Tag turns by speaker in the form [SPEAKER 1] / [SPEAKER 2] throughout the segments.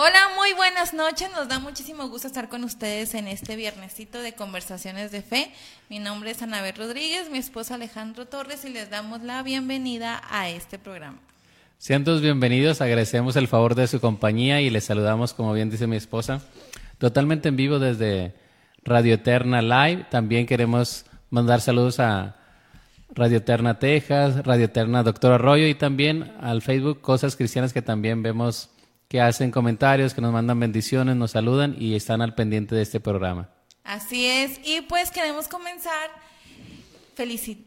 [SPEAKER 1] Hola, muy buenas noches. Nos da muchísimo gusto estar con ustedes en este viernesito de conversaciones de fe. Mi nombre es Anabel Rodríguez, mi esposo Alejandro Torres y les damos la bienvenida a este programa.
[SPEAKER 2] Sean todos bienvenidos, agradecemos el favor de su compañía y les saludamos, como bien dice mi esposa, totalmente en vivo desde Radio Eterna Live. También queremos mandar saludos a Radio Eterna Texas, Radio Eterna Doctor Arroyo y también al Facebook Cosas Cristianas que también vemos que hacen comentarios, que nos mandan bendiciones, nos saludan y están al pendiente de este programa.
[SPEAKER 1] Así es, y pues queremos comenzar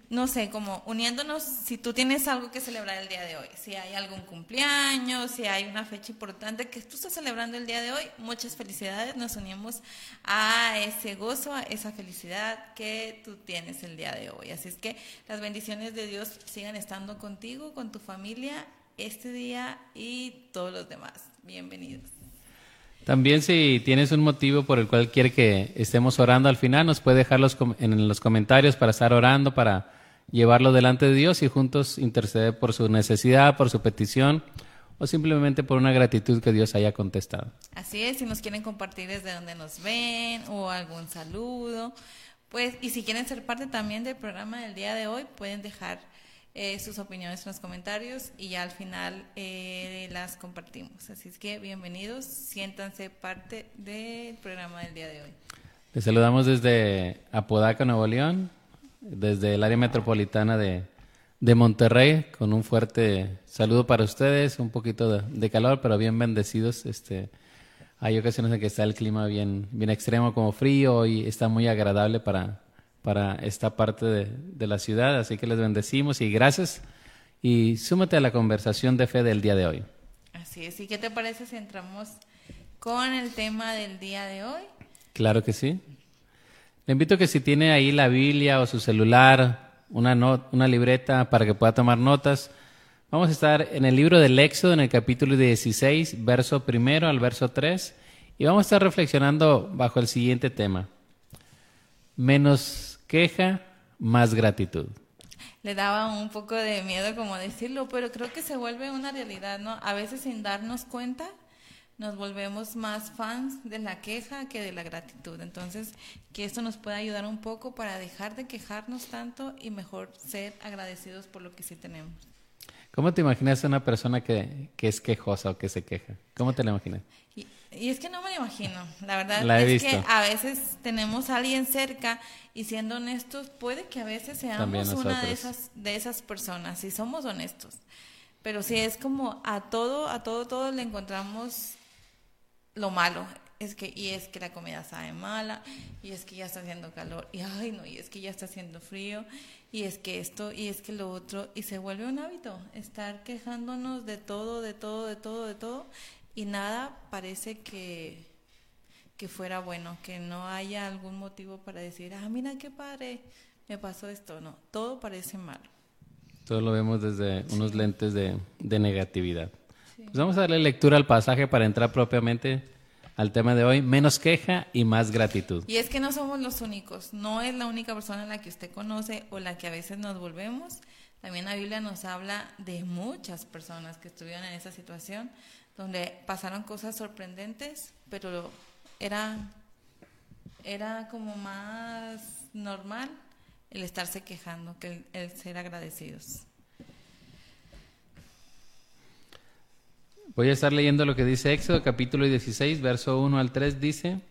[SPEAKER 1] no sé, como uniéndonos, si tú tienes algo que celebrar el día de hoy, si hay algún cumpleaños, si hay una fecha importante que tú estás celebrando el día de hoy, muchas felicidades, nos unimos a ese gozo, a esa felicidad que tú tienes el día de hoy. Así es que las bendiciones de Dios sigan estando contigo, con tu familia, este día y todos los demás. Bienvenidos.
[SPEAKER 2] También si tienes un motivo por el cual quiere que estemos orando al final, nos puede dejar en los comentarios para estar orando, para llevarlo delante de Dios y juntos interceder por su necesidad, por su petición o simplemente por una gratitud que Dios haya contestado.
[SPEAKER 1] Así es, si nos quieren compartir desde donde nos ven o algún saludo, pues y si quieren ser parte también del programa del día de hoy, pueden dejar eh, sus opiniones en los comentarios y ya al final eh, las compartimos. Así es que bienvenidos, siéntanse parte del programa del día de hoy.
[SPEAKER 2] Les saludamos desde Apodaca, Nuevo León, desde el área metropolitana de, de Monterrey, con un fuerte saludo para ustedes, un poquito de, calor, pero bien bendecidos. Este, hay ocasiones en que está el clima bien, bien extremo como frío y está muy agradable para, para esta parte de, la ciudad. Así que les bendecimos y gracias. Y súmate a la conversación de fe del día de hoy.
[SPEAKER 1] Así es. ¿Y qué te parece si entramos con el tema del día de hoy?
[SPEAKER 2] Claro que sí. Le invito a que si tiene ahí la Biblia o su celular, una, una libreta para que pueda tomar notas. Vamos a estar en el libro del Éxodo, en el capítulo 16, verso primero al verso 3, y vamos a estar reflexionando bajo el siguiente tema. Menos queja más gratitud.
[SPEAKER 1] Le daba un poco de miedo como decirlo, pero creo que se vuelve una realidad, ¿no? A veces sin darnos cuenta nos volvemos más fans de la queja que de la gratitud. Entonces, que esto nos pueda ayudar un poco para dejar de quejarnos tanto y mejor ser agradecidos por lo que sí tenemos.
[SPEAKER 2] ¿Cómo te imaginas a una persona que, que es quejosa o que se queja? ¿Cómo te la imaginas?
[SPEAKER 1] Y es que no me lo imagino, la verdad es que a veces tenemos a alguien cerca y siendo honestos, puede que a veces seamos una de esas, de esas personas, si somos honestos. Pero si es como a todo, a todo, todo le encontramos lo malo. Es que, y es que la comida sabe mala, y es que ya está haciendo calor, y ay no, y es que ya está haciendo frío, y es que esto, y es que lo otro, y se vuelve un hábito, estar quejándonos de todo, de todo, de todo, de todo, y nada parece que, que fuera bueno, que no haya algún motivo para decir, ah, mira qué padre, me pasó esto. No, todo parece malo.
[SPEAKER 2] Todo lo vemos desde unos lentes de, de negatividad. Pues vamos a darle lectura al pasaje para entrar propiamente al tema de hoy, menos queja y más gratitud.
[SPEAKER 1] Y es que no somos los únicos, no es la única persona en la que usted conoce o la que a veces nos volvemos. También la Biblia nos habla de muchas personas que estuvieron en esa situación, donde pasaron cosas sorprendentes, pero era, era como más normal el estarse quejando que el, ser agradecidos.
[SPEAKER 2] Voy a estar leyendo lo que dice Éxodo capítulo 16, verso 1 al 3, dice,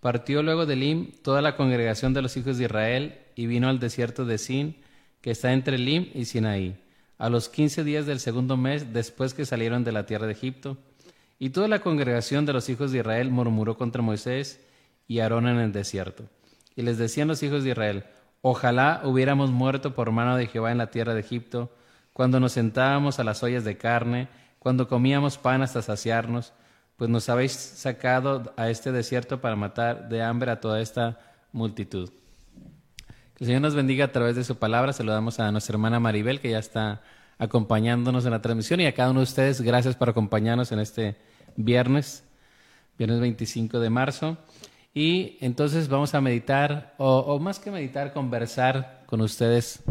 [SPEAKER 2] partió luego de Lim toda la congregación de los hijos de Israel y vino al desierto de Sin, que está entre Lim y Sinaí a los quince días del segundo mes después que salieron de la tierra de Egipto. Y toda la congregación de los hijos de Israel murmuró contra Moisés y Aarón en el desierto. Y les decían los hijos de Israel, ojalá hubiéramos muerto por mano de Jehová en la tierra de Egipto, cuando nos sentábamos a las ollas de carne, cuando comíamos pan hasta saciarnos, pues nos habéis sacado a este desierto para matar de hambre a toda esta multitud. Que el Señor nos bendiga a través de su palabra. Saludamos a nuestra hermana Maribel, que ya está acompañándonos en la transmisión, y a cada uno de ustedes, gracias por acompañarnos en este viernes, viernes 25 de marzo. Y entonces vamos a meditar, o, más que meditar, conversar con ustedes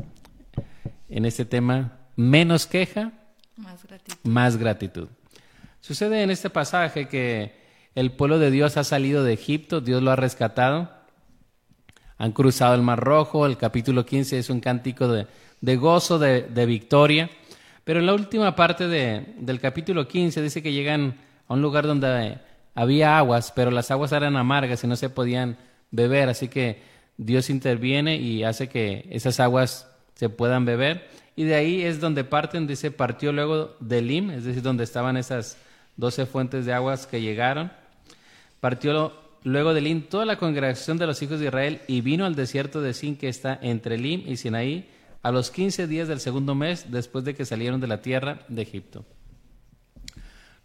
[SPEAKER 2] en este tema, menos queja, más gratitud. Más gratitud. Sucede en este pasaje que el pueblo de Dios ha salido de Egipto, Dios lo ha rescatado, han cruzado el Mar Rojo, el capítulo 15 es un cántico de, gozo, de, victoria, pero en la última parte del capítulo 15 dice que llegan a un lugar donde había aguas, pero las aguas eran amargas y no se podían beber, así que Dios interviene y hace que esas aguas se puedan beber. Y de ahí es donde parten, dice, partió luego de Lim, es decir, donde estaban esas doce fuentes de aguas que llegaron. Partió luego de Lim toda la congregación de los hijos de Israel y vino al desierto de Sin, que está entre Lim y Sinaí, a los quince días del segundo mes después de que salieron de la tierra de Egipto.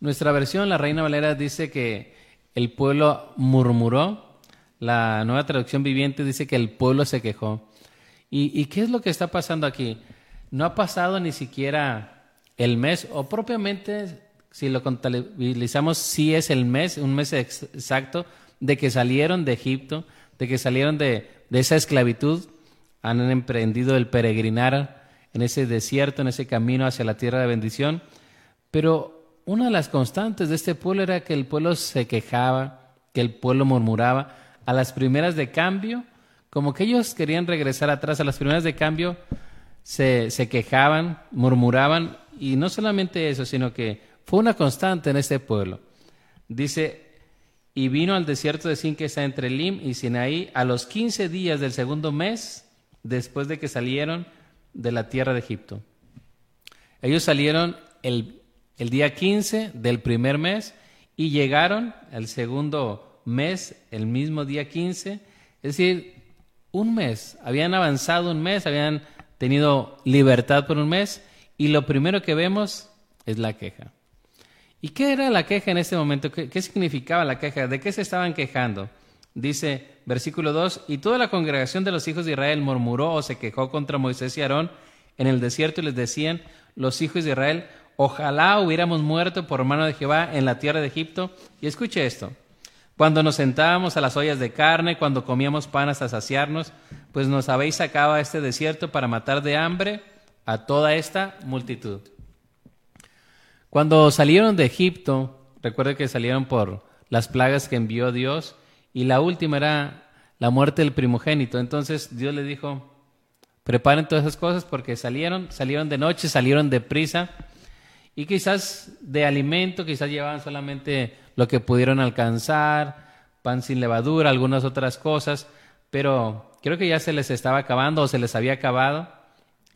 [SPEAKER 2] Nuestra versión, la Reina Valera, dice que el pueblo murmuró. La nueva traducción viviente dice que el pueblo se quejó. ¿Y, qué es lo que está pasando aquí? No ha pasado ni siquiera el mes, o propiamente, si lo contabilizamos, sí es el mes, un mes exacto, de que salieron de Egipto, de que salieron de esa esclavitud, han emprendido el peregrinar en ese desierto, en ese camino hacia la tierra de bendición. Pero una de las constantes de este pueblo era que el pueblo se quejaba, que el pueblo murmuraba. A las primeras de cambio, como que ellos querían regresar atrás, a las primeras de cambio se, se quejaban, murmuraban, y no solamente eso, sino que fue una constante en este pueblo. Dice, y vino al desierto de Sin que está entre Lim y Sinaí a los quince días del segundo mes después de que salieron de la tierra de Egipto. Ellos salieron el el día 15 del primer mes y llegaron al segundo mes, el mismo día 15, es decir, un mes, habían avanzado un mes, habían tenido libertad por un mes y lo primero que vemos es la queja. ¿Y qué era la queja en este momento? ¿Qué, qué significaba la queja? ¿De qué se estaban quejando? Dice versículo 2, y toda la congregación de los hijos de Israel murmuró o se quejó contra Moisés y Aarón en el desierto y les decían, los hijos de Israel, Ojalá hubiéramos muerto por mano de Jehová en la tierra de Egipto. Y escuche esto. Cuando nos sentábamos a las ollas de carne, cuando comíamos pan hasta saciarnos, pues nos habéis sacado a este desierto para matar de hambre a toda esta multitud. Cuando salieron de Egipto, recuerde que salieron por las plagas que envió Dios, y la última era la muerte del primogénito. Entonces Dios le dijo, preparen todas esas cosas porque salieron, salieron de noche, salieron de prisa y quizás de alimento, quizás llevaban solamente lo que pudieron alcanzar, pan sin levadura, algunas otras cosas, pero creo que ya se les estaba acabando o se les había acabado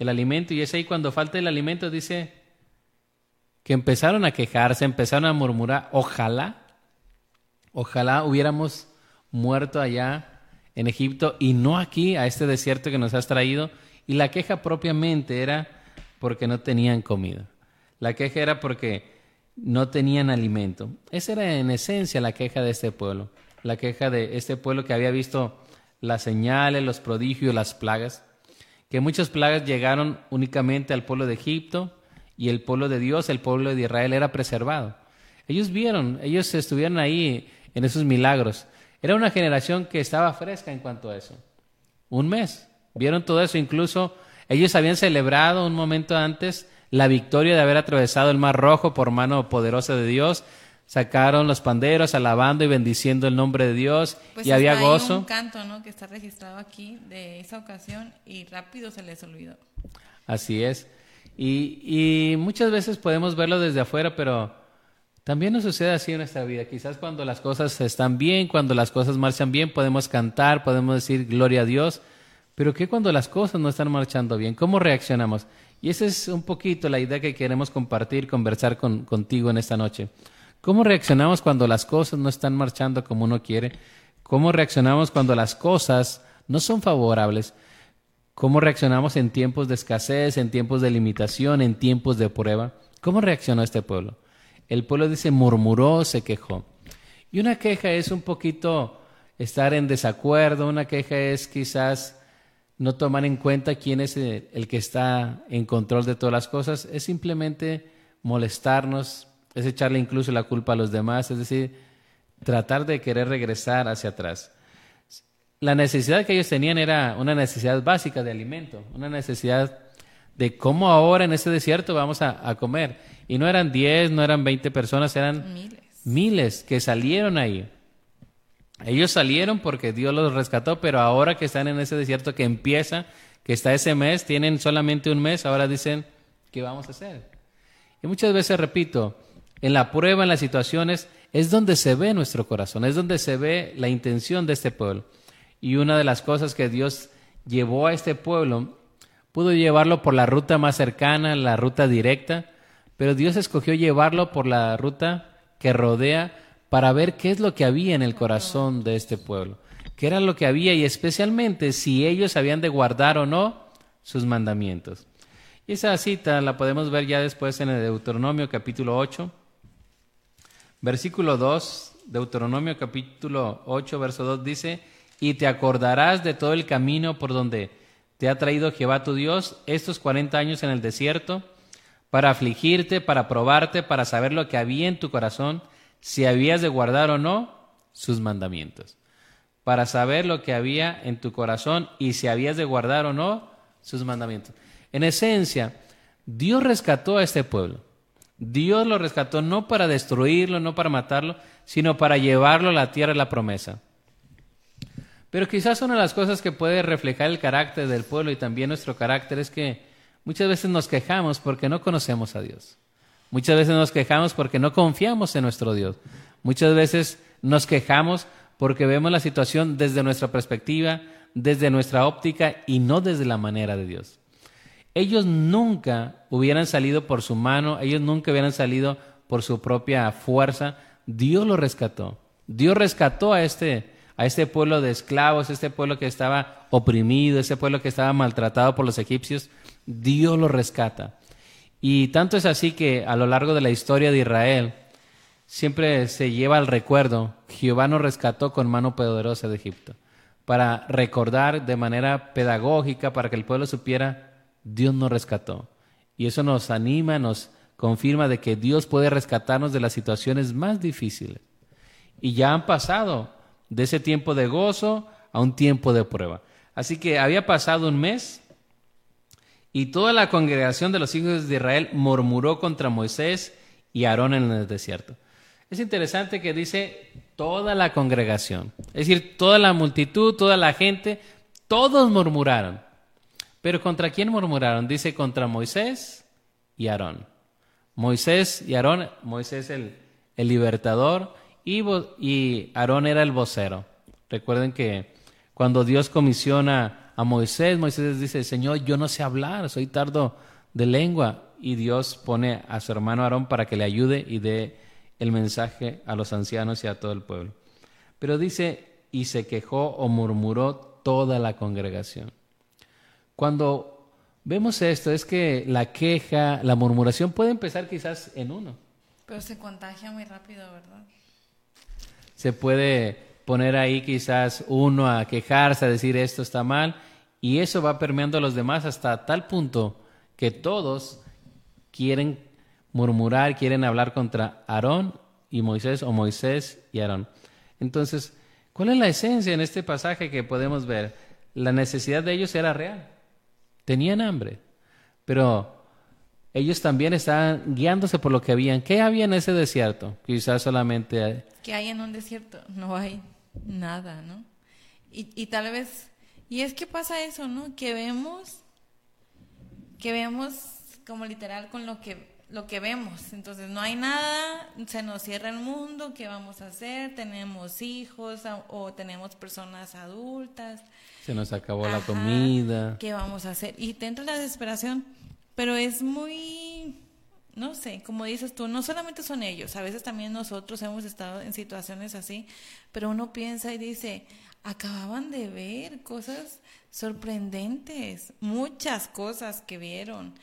[SPEAKER 2] el alimento. Y es ahí cuando falta el alimento, dice que empezaron a quejarse, empezaron a murmurar, ojalá, ojalá hubiéramos muerto allá en Egipto y no aquí, a este desierto que nos has traído. Y la queja propiamente era porque no tenían comida. La queja era porque no tenían alimento. Esa era en esencia la queja de este pueblo. La queja de este pueblo que había visto las señales, los prodigios, las plagas. Que muchas plagas llegaron únicamente al pueblo de Egipto y el pueblo de Dios, el pueblo de Israel era preservado. Ellos vieron, ellos estuvieron ahí en esos milagros. Era una generación que estaba fresca en cuanto a eso. Un mes. Vieron todo eso. Incluso ellos habían celebrado un momento antes la victoria de haber atravesado el Mar Rojo por mano poderosa de Dios. Sacaron los panderos alabando y bendiciendo el nombre de Dios
[SPEAKER 1] pues
[SPEAKER 2] y había gozo.
[SPEAKER 1] Hay un canto, ¿no? Que está registrado aquí de esa ocasión y rápido se les olvidó.
[SPEAKER 2] Así es. Y, y muchas veces podemos verlo desde afuera, pero también nos sucede así en nuestra vida. Quizás cuando las cosas están bien, cuando las cosas marchan bien, podemos cantar, podemos decir gloria a Dios. Pero ¿qué cuando las cosas no están marchando bien? ¿Cómo reaccionamos? Y esa es un poquito la idea que queremos compartir, conversar con, contigo en esta noche. ¿Cómo reaccionamos cuando las cosas no están marchando como uno quiere? ¿Cómo reaccionamos cuando las cosas no son favorables? ¿Cómo reaccionamos en tiempos de escasez, en tiempos de limitación, en tiempos de prueba? ¿Cómo reaccionó este pueblo? El pueblo dice murmuró, se quejó. Y una queja es un poquito estar en desacuerdo, una queja es quizás no tomar en cuenta quién es el, que está en control de todas las cosas, es simplemente molestarnos, es echarle incluso la culpa a los demás, es decir, tratar de querer regresar hacia atrás. La necesidad que ellos tenían era una necesidad básica de alimento, una necesidad de cómo ahora en este desierto vamos a, a comer. Y no eran 10, no eran 20 personas, eran miles. miles que salieron ahí. Ellos salieron porque Dios los rescató, pero ahora que están en ese desierto que empieza, que está ese mes, tienen solamente un mes, ahora dicen, ¿qué vamos a hacer? Y muchas veces repito, en la prueba, en las situaciones, es donde se ve nuestro corazón, es donde se ve la intención de este pueblo. Y una de las cosas que Dios llevó a este pueblo, pudo llevarlo por la ruta más cercana, la ruta directa, pero Dios escogió llevarlo por la ruta que rodea para ver qué es lo que había en el corazón de este pueblo, qué era lo que había y especialmente si ellos habían de guardar o no sus mandamientos. Y esa cita la podemos ver ya después en el Deuteronomio capítulo 8, versículo 2, Deuteronomio capítulo 8, verso 2 dice, y te acordarás de todo el camino por donde te ha traído Jehová tu Dios estos cuarenta años en el desierto, para afligirte, para probarte, para saber lo que había en tu corazón, si habías de guardar o no sus mandamientos, para saber lo que había en tu corazón y si habías de guardar o no sus mandamientos. En esencia, Dios rescató a este pueblo. Dios lo rescató no para destruirlo, no para matarlo, sino para llevarlo a la tierra de la promesa. Pero quizás una de las cosas que puede reflejar el carácter del pueblo y también nuestro carácter es que muchas veces nos quejamos porque no conocemos a Dios. Muchas veces nos quejamos porque no confiamos en nuestro Dios. Muchas veces nos quejamos porque vemos la situación desde nuestra perspectiva, desde nuestra óptica y no desde la manera de Dios. Ellos nunca hubieran salido por su mano, ellos nunca hubieran salido por su propia fuerza. Dios lo rescató. Dios rescató a este a este pueblo de esclavos, este pueblo que estaba oprimido, ese pueblo que estaba maltratado por los egipcios, Dios lo rescata. Y tanto es así que a lo largo de la historia de Israel siempre se lleva al recuerdo, Jehová nos rescató con mano poderosa de Egipto, para recordar de manera pedagógica, para que el pueblo supiera, Dios nos rescató. Y eso nos anima, nos confirma de que Dios puede rescatarnos de las situaciones más difíciles. Y ya han pasado de ese tiempo de gozo a un tiempo de prueba. Así que había pasado un mes y toda la congregación de los hijos de Israel murmuró contra Moisés y Aarón en el desierto. Es interesante que dice toda la congregación, es decir, toda la multitud, toda la gente, todos murmuraron. Pero ¿contra quién murmuraron? Dice contra Moisés y Aarón. Moisés y Aarón, Moisés el, el libertador y, Aarón era el vocero. Recuerden que cuando Dios comisiona a Moisés, Moisés dice, Señor, yo no sé hablar, soy tardo de lengua. Y Dios pone a su hermano Aarón para que le ayude y dé el mensaje a los ancianos y a todo el pueblo. Pero dice, y se quejó o murmuró toda la congregación. Cuando vemos esto, es que la queja, la murmuración puede empezar quizás en uno.
[SPEAKER 1] Pero se contagia muy rápido, ¿verdad?
[SPEAKER 2] se puede poner ahí quizás uno a quejarse, a decir esto está mal, y eso va permeando a los demás hasta tal punto que todos quieren murmurar, quieren hablar contra Aarón y Moisés o Moisés y Aarón. Entonces, ¿cuál es la esencia en este pasaje que podemos ver? La necesidad de ellos era real. Tenían hambre, pero ellos también estaban guiándose por lo que habían. ¿Qué había en ese desierto? Quizás solamente...
[SPEAKER 1] ¿Qué hay en un desierto? No hay nada, ¿no? Y, y tal vez... Y es que pasa eso, ¿no? Que vemos, que vemos como literal con lo que, lo que vemos. Entonces no hay nada, se nos cierra el mundo, ¿qué vamos a hacer? Tenemos hijos o tenemos personas adultas.
[SPEAKER 2] Se nos acabó la comida.
[SPEAKER 1] ¿Qué vamos a hacer? Y te entra la desesperación pero es muy, no sé, como dices tú, no solamente son ellos, a veces también nosotros hemos estado en situaciones así, pero uno piensa y dice, acababan de ver cosas sorprendentes, muchas cosas que vieron.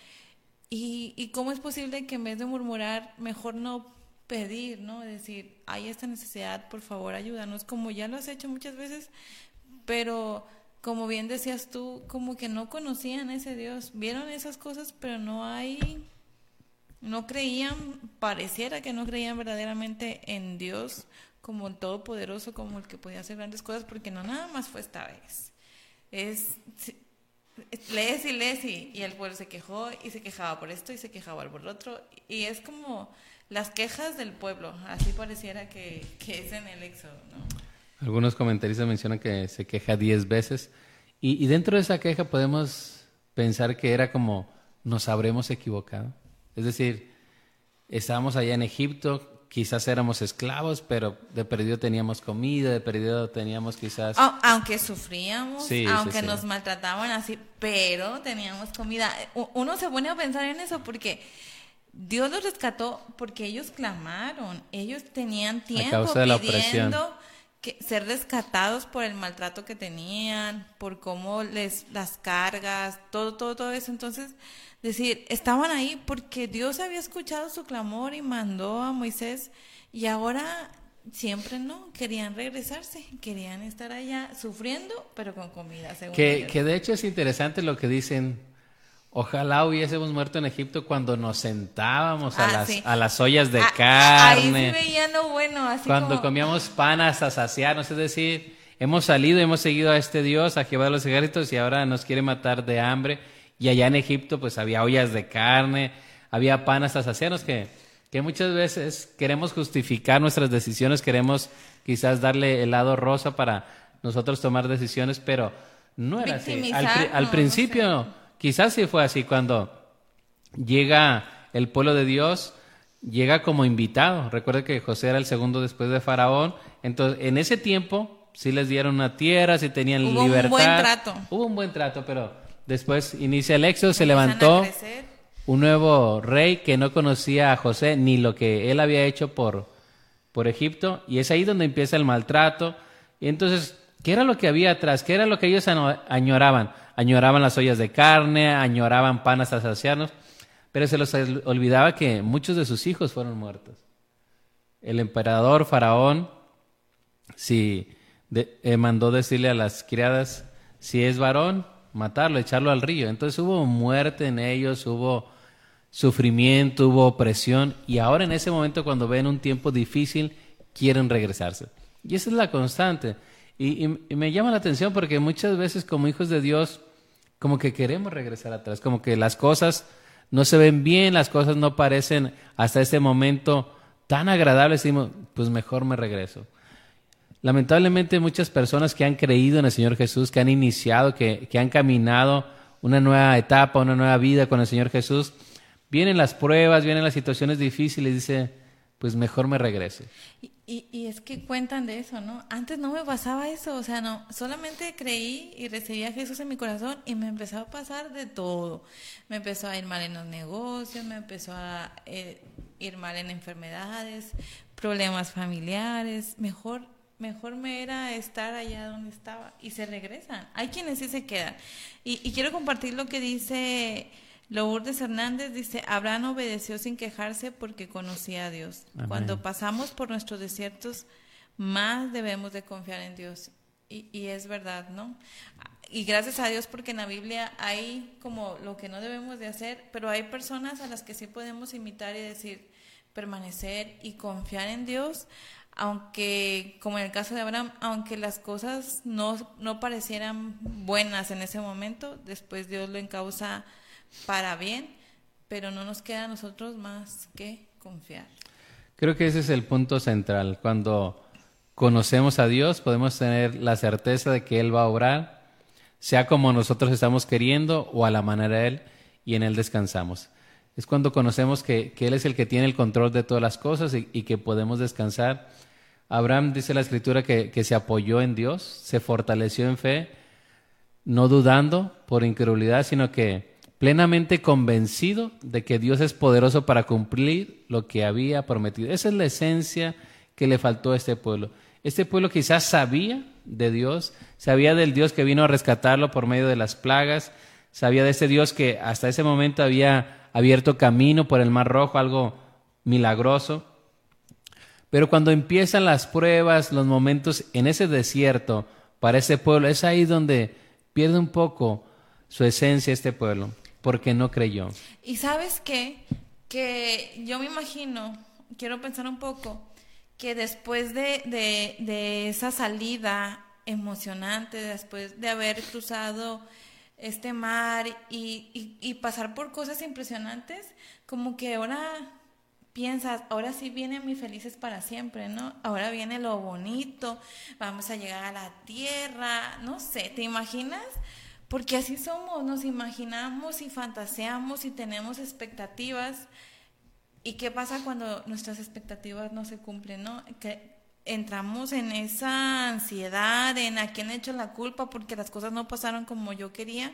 [SPEAKER 1] Y, y cómo es posible que en vez de murmurar, mejor no pedir, ¿no? Decir, hay esta necesidad, por favor, ayúdanos, como ya lo has hecho muchas veces, pero como bien decías tú, como que no conocían ese Dios, vieron esas cosas, pero no hay, no creían, pareciera que no creían verdaderamente en Dios como el Todopoderoso, como el que podía hacer grandes cosas, porque no nada más fue esta vez. Es, lees y lees y, el pueblo se quejó y se quejaba por esto y se quejaba por lo otro. Y es como las quejas del pueblo, así pareciera que, que es en el éxodo, ¿no?
[SPEAKER 2] Algunos comentaristas mencionan que se queja diez veces. Y, y, dentro de esa queja podemos pensar que era como nos habremos equivocado. Es decir, estábamos allá en Egipto, quizás éramos esclavos, pero de perdido teníamos comida, de perdido teníamos quizás...
[SPEAKER 1] aunque sufríamos, aunque nos maltrataban así, pero teníamos comida. Uno se pone a pensar en eso porque Dios los rescató porque ellos clamaron, ellos tenían tiempo pidiendo que ser rescatados por el maltrato que tenían, por cómo les las cargas, todo, todo, todo eso. Entonces, decir, estaban ahí porque Dios había escuchado su clamor y mandó a Moisés y ahora siempre no, querían regresarse, querían estar allá sufriendo, pero con comida.
[SPEAKER 2] que, que de hecho es interesante lo que dicen. Ojalá hubiésemos muerto en Egipto cuando nos sentábamos a, ah, las, a las ollas de carne.
[SPEAKER 1] Ahí veían lo bueno, así
[SPEAKER 2] Cuando comíamos pan hasta saciarnos, es decir, hemos salido, hemos seguido a este Dios, a Jehová de los ejércitos, y ahora nos quiere matar de hambre y allá en Egipto pues había ollas de carne, había pan hasta saciarnos que, que muchas veces queremos justificar nuestras decisiones, queremos quizás darle el lado rosa para nosotros tomar decisiones, pero no era así. Al, principio quizás sí fue así cuando llega el pueblo de Dios, llega como invitado. Recuerde que José era el segundo después de Faraón, entonces en ese tiempo sí les dieron una tierra, sí tenían libertad. Hubo un buen trato. Hubo un buen trato, pero Después inicia el éxodo, se levantó un nuevo rey que no conocía a José ni lo que él había hecho por, por Egipto, y es ahí donde empieza el maltrato. Y entonces, ¿qué era lo que había atrás? ¿Qué era lo que ellos añoraban? Añoraban las ollas de carne, añoraban panas saciarnos, pero se les olvidaba que muchos de sus hijos fueron muertos. El emperador Faraón, si eh, mandó decirle a las criadas, si es varón, matarlo, echarlo al río. Entonces hubo muerte en ellos, hubo sufrimiento, hubo opresión y ahora en ese momento cuando ven un tiempo difícil quieren regresarse. Y esa es la constante. Y, me llama la atención porque muchas veces como hijos de Dios como que queremos regresar atrás, como que las cosas no se ven bien, las cosas no parecen hasta ese momento tan agradables, decimos, pues mejor me regreso. Lamentablemente muchas personas que han creído en el Señor Jesús, que han iniciado, que, han caminado una nueva etapa, una nueva vida con el Señor Jesús, vienen las pruebas, vienen las situaciones difíciles y dice, pues mejor me regrese.
[SPEAKER 1] Y, y, es que cuentan de eso, ¿no? Antes no me pasaba eso, o sea, no, solamente creí y recibí a Jesús en mi corazón y me empezó a pasar de todo. Me empezó a ir mal en los negocios, me empezó a eh, ir mal en enfermedades, problemas familiares, mejor mejor me era estar allá donde estaba y se regresan. Hay quienes sí se quedan. Y, quiero compartir lo que dice Lourdes Hernández, dice, Abraham obedeció sin quejarse porque conocía a Dios. Cuando pasamos por nuestros desiertos, más debemos de confiar en Dios. Y, y es verdad, ¿no? Y gracias a Dios porque en la Biblia hay como lo que no debemos de hacer, pero hay personas a las que sí podemos imitar y decir, permanecer y confiar en Dios aunque, como en el caso de Abraham, aunque las cosas no, no parecieran buenas en ese momento, después Dios lo encausa para bien, pero no nos queda a nosotros más que confiar.
[SPEAKER 2] Creo que ese es el punto central. Cuando conocemos a Dios, podemos tener la certeza de que Él va a obrar, sea como nosotros estamos queriendo o a la manera de Él, y en Él descansamos. Es cuando conocemos que, Él es el que tiene el control de todas las cosas y que podemos descansar Abraham dice la escritura que, se apoyó en Dios, se fortaleció en fe, no dudando por incredulidad, sino que plenamente convencido de que Dios es poderoso para cumplir lo que había prometido. Esa es la esencia que le faltó a este pueblo. Este pueblo quizás sabía de Dios, sabía del Dios que vino a rescatarlo por medio de las plagas, sabía de ese Dios que hasta ese momento había abierto camino por el Mar Rojo, algo milagroso, pero cuando empiezan las pruebas, los momentos en ese desierto para ese pueblo, es ahí donde pierde un poco su esencia este pueblo, porque no creyó.
[SPEAKER 1] Y sabes qué? Que yo me imagino, quiero pensar un poco, que después de, de, esa salida emocionante, después de haber cruzado este mar y, y, pasar por cosas impresionantes, como que ahora piensas, ahora sí viene mi felices para siempre, ¿no? Ahora viene lo bonito, vamos a llegar a la tierra, no sé, ¿te imaginas? Porque así somos, nos imaginamos y fantaseamos y tenemos expectativas. ¿Y qué pasa cuando nuestras expectativas no se cumplen, no? Entramos en esa ansiedad, en a quién he hecho la culpa porque las cosas no pasaron como yo quería.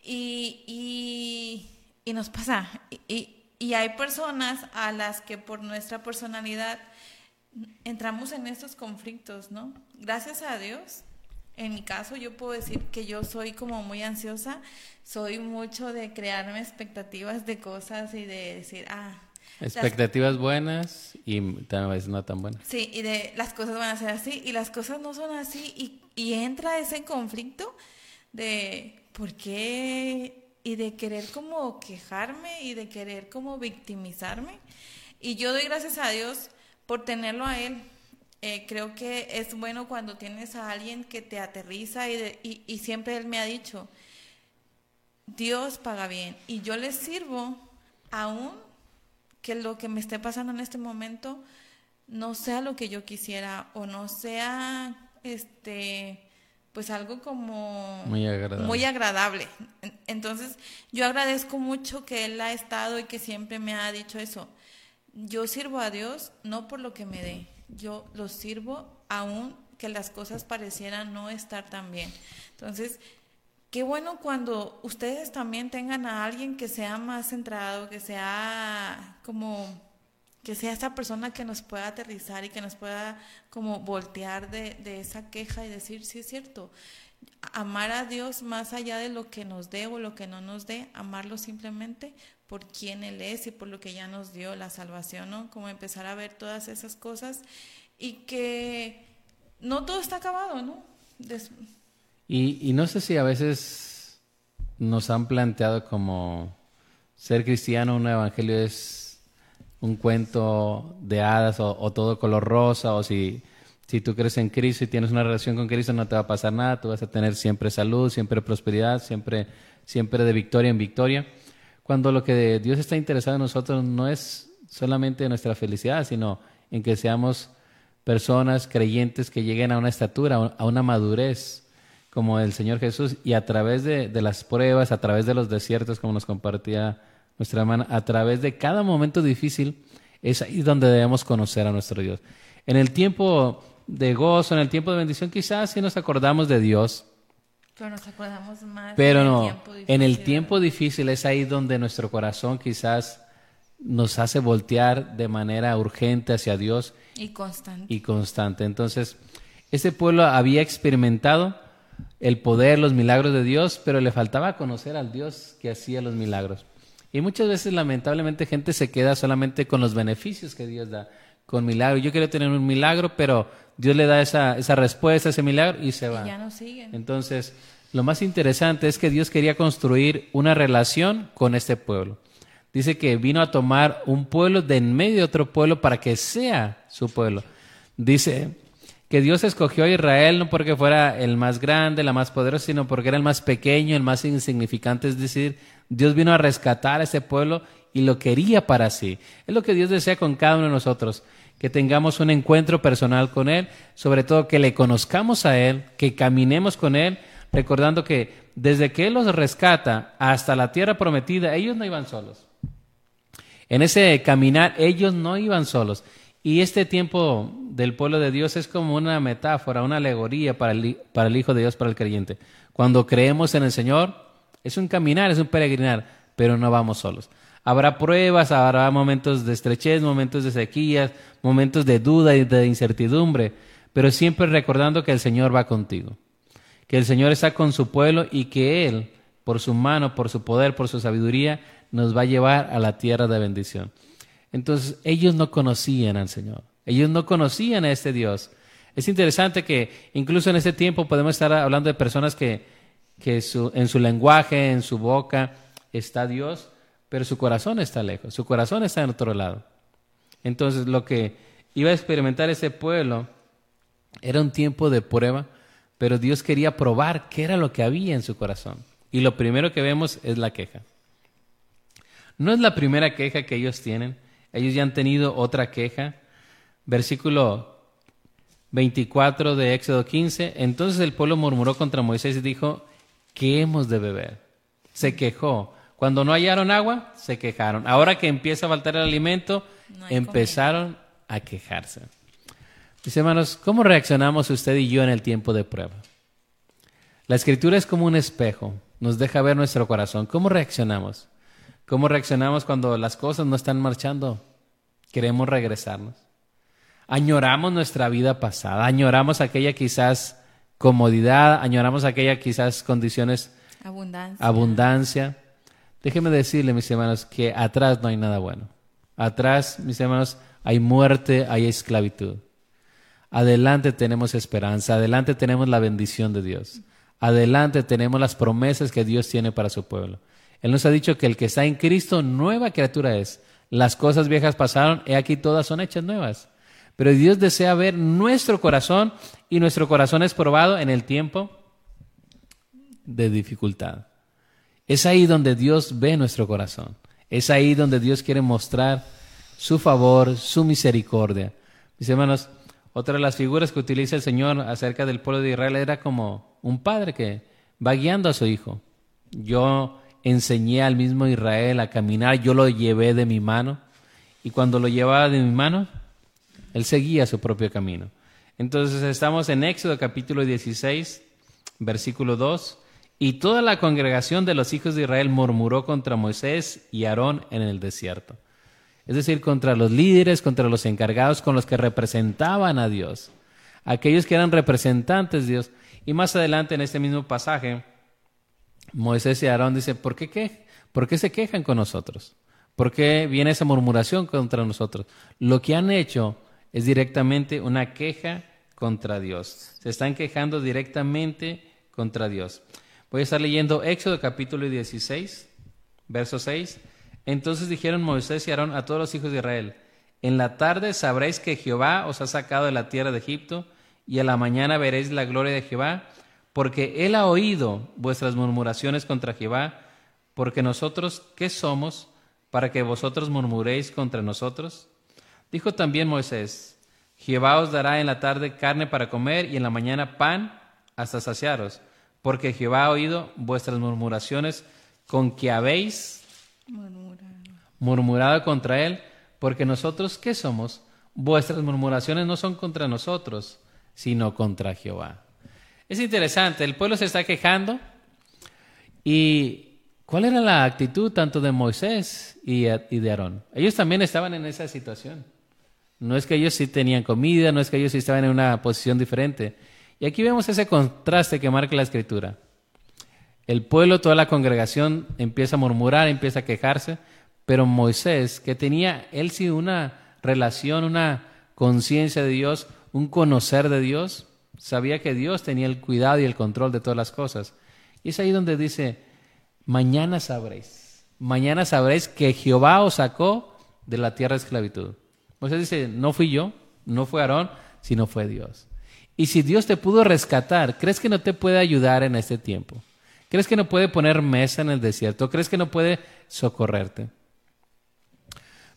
[SPEAKER 1] Y, y, nos pasa. Y, y hay personas a las que por nuestra personalidad entramos en estos conflictos, ¿no? Gracias a Dios. En mi caso yo puedo decir que yo soy como muy ansiosa, soy mucho de crearme expectativas de cosas y de decir, ah,
[SPEAKER 2] Expectativas buenas y tal vez no tan buenas.
[SPEAKER 1] Sí, y de las cosas van a ser así y las cosas no son así y, y entra ese conflicto de por qué y de querer como quejarme y de querer como victimizarme. Y yo doy gracias a Dios por tenerlo a Él. Eh, creo que es bueno cuando tienes a alguien que te aterriza y, y, y siempre Él me ha dicho, Dios paga bien y yo le sirvo aún que lo que me esté pasando en este momento no sea lo que yo quisiera o no sea este pues algo como
[SPEAKER 2] muy agradable.
[SPEAKER 1] muy agradable. Entonces, yo agradezco mucho que él ha estado y que siempre me ha dicho eso. Yo sirvo a Dios no por lo que me dé, yo lo sirvo aún que las cosas parecieran no estar tan bien. Entonces, Qué bueno cuando ustedes también tengan a alguien que sea más centrado, que sea como que sea esa persona que nos pueda aterrizar y que nos pueda como voltear de, de, esa queja y decir, sí es cierto, amar a Dios más allá de lo que nos dé o lo que no nos dé, amarlo simplemente por quien Él es y por lo que ya nos dio la salvación, ¿no? Como empezar a ver todas esas cosas y que no todo está acabado, ¿no?
[SPEAKER 2] Y, no sé si a veces nos han planteado como ser cristiano, un evangelio es un cuento de hadas o, todo color rosa, o si, si tú crees en Cristo y tienes una relación con Cristo no te va a pasar nada, tú vas a tener siempre salud, siempre prosperidad, siempre, siempre de victoria en victoria. Cuando lo que Dios está interesado en nosotros no es solamente nuestra felicidad, sino en que seamos personas creyentes que lleguen a una estatura, a una madurez como el Señor Jesús y a través de, las pruebas, a través de los desiertos, como nos compartía nuestra hermana, a través de cada momento difícil, es ahí donde debemos conocer a nuestro Dios. En el tiempo de gozo, en el tiempo de bendición, quizás sí nos acordamos de Dios.
[SPEAKER 1] Pero nos acordamos más.
[SPEAKER 2] Pero no, en el tiempo difícil es ahí donde nuestro corazón quizás nos hace voltear de manera urgente hacia Dios.
[SPEAKER 1] Y constante.
[SPEAKER 2] Y constante. Entonces, este pueblo había experimentado el poder, los milagros de Dios, pero le faltaba conocer al Dios que hacía los milagros. Y muchas veces, lamentablemente, gente se queda solamente con los beneficios que Dios da, con milagros. Yo quiero tener un milagro, pero Dios le da esa, esa respuesta, ese milagro, y se va.
[SPEAKER 1] ya no siguen.
[SPEAKER 2] Entonces, lo más interesante es que Dios quería construir una relación con este pueblo. Dice que vino a tomar un pueblo de en medio de otro pueblo para que sea su pueblo. Dice que Dios escogió a Israel no porque fuera el más grande, la más poderosa, sino porque era el más pequeño, el más insignificante. Es decir, Dios vino a rescatar a ese pueblo y lo quería para sí. Es lo que Dios desea con cada uno de nosotros, que tengamos un encuentro personal con Él, sobre todo que le conozcamos a Él, que caminemos con Él, recordando que desde que Él los rescata hasta la tierra prometida, ellos no iban solos. En ese caminar, ellos no iban solos. Y este tiempo del pueblo de Dios es como una metáfora, una alegoría para el, para el Hijo de Dios, para el creyente. Cuando creemos en el Señor, es un caminar, es un peregrinar, pero no vamos solos. Habrá pruebas, habrá momentos de estrechez, momentos de sequías, momentos de duda y de incertidumbre, pero siempre recordando que el Señor va contigo, que el Señor está con su pueblo y que Él, por su mano, por su poder, por su sabiduría, nos va a llevar a la tierra de bendición. Entonces ellos no conocían al Señor, ellos no conocían a este Dios. Es interesante que incluso en este tiempo podemos estar hablando de personas que, que en su lenguaje, en su boca está Dios, pero su corazón está lejos, su corazón está en otro lado. Entonces lo que iba a experimentar ese pueblo era un tiempo de prueba, pero Dios quería probar qué era lo que había en su corazón. Y lo primero que vemos es la queja. No es la primera queja que ellos tienen. Ellos ya han tenido otra queja. Versículo 24 de Éxodo 15. Entonces el pueblo murmuró contra Moisés y dijo, ¿qué hemos de beber? Se quejó. Cuando no hallaron agua, se quejaron. Ahora que empieza a faltar el alimento, empezaron a quejarse. Mis hermanos, ¿cómo reaccionamos usted y yo en el tiempo de prueba? La escritura es como un espejo, nos deja ver nuestro corazón. ¿Cómo reaccionamos? ¿Cómo reaccionamos cuando las cosas no están marchando? Queremos regresarnos. Añoramos nuestra vida pasada, añoramos aquella quizás comodidad, añoramos aquella quizás condiciones,
[SPEAKER 1] abundancia.
[SPEAKER 2] abundancia. Déjeme decirle, mis hermanos, que atrás no hay nada bueno. Atrás, mis hermanos, hay muerte, hay esclavitud. Adelante tenemos esperanza, adelante tenemos la bendición de Dios. Adelante tenemos las promesas que Dios tiene para su pueblo. Él nos ha dicho que el que está en Cristo, nueva criatura es. Las cosas viejas pasaron, y aquí todas son hechas nuevas. Pero Dios desea ver nuestro corazón y nuestro corazón es probado en el tiempo de dificultad. Es ahí donde Dios ve nuestro corazón. Es ahí donde Dios quiere mostrar su favor, su misericordia. Mis hermanos, otra de las figuras que utiliza el Señor acerca del pueblo de Israel era como un padre que va guiando a su hijo. Yo enseñé al mismo Israel a caminar, yo lo llevé de mi mano y cuando lo llevaba de mi mano, él seguía su propio camino. Entonces estamos en Éxodo capítulo 16, versículo 2, y toda la congregación de los hijos de Israel murmuró contra Moisés y Aarón en el desierto. Es decir, contra los líderes, contra los encargados, con los que representaban a Dios, aquellos que eran representantes de Dios. Y más adelante en este mismo pasaje, Moisés y Aarón dicen, ¿por qué, qué? ¿por qué se quejan con nosotros? ¿Por qué viene esa murmuración contra nosotros? Lo que han hecho es directamente una queja contra Dios. Se están quejando directamente contra Dios. Voy a estar leyendo Éxodo capítulo 16, verso 6. Entonces dijeron Moisés y Aarón a todos los hijos de Israel, en la tarde sabréis que Jehová os ha sacado de la tierra de Egipto, y a la mañana veréis la gloria de Jehová, porque él ha oído vuestras murmuraciones contra Jehová, porque nosotros, ¿qué somos para que vosotros murmuréis contra nosotros? Dijo también Moisés, Jehová os dará en la tarde carne para comer y en la mañana pan hasta saciaros, porque Jehová ha oído vuestras murmuraciones con que habéis murmurado contra él, porque nosotros, ¿qué somos? Vuestras murmuraciones no son contra nosotros, sino contra Jehová. Es interesante, el pueblo se está quejando y ¿cuál era la actitud tanto de Moisés y de Aarón? Ellos también estaban en esa situación. No es que ellos sí tenían comida, no es que ellos sí estaban en una posición diferente. Y aquí vemos ese contraste que marca la escritura. El pueblo, toda la congregación empieza a murmurar, empieza a quejarse, pero Moisés, que tenía él sí una relación, una conciencia de Dios, un conocer de Dios, sabía que Dios tenía el cuidado y el control de todas las cosas. Y es ahí donde dice, mañana sabréis, mañana sabréis que Jehová os sacó de la tierra de esclavitud. Moisés dice, no fui yo, no fue Aarón, sino fue Dios. Y si Dios te pudo rescatar, ¿crees que no te puede ayudar en este tiempo? ¿Crees que no puede poner mesa en el desierto? ¿Crees que no puede socorrerte?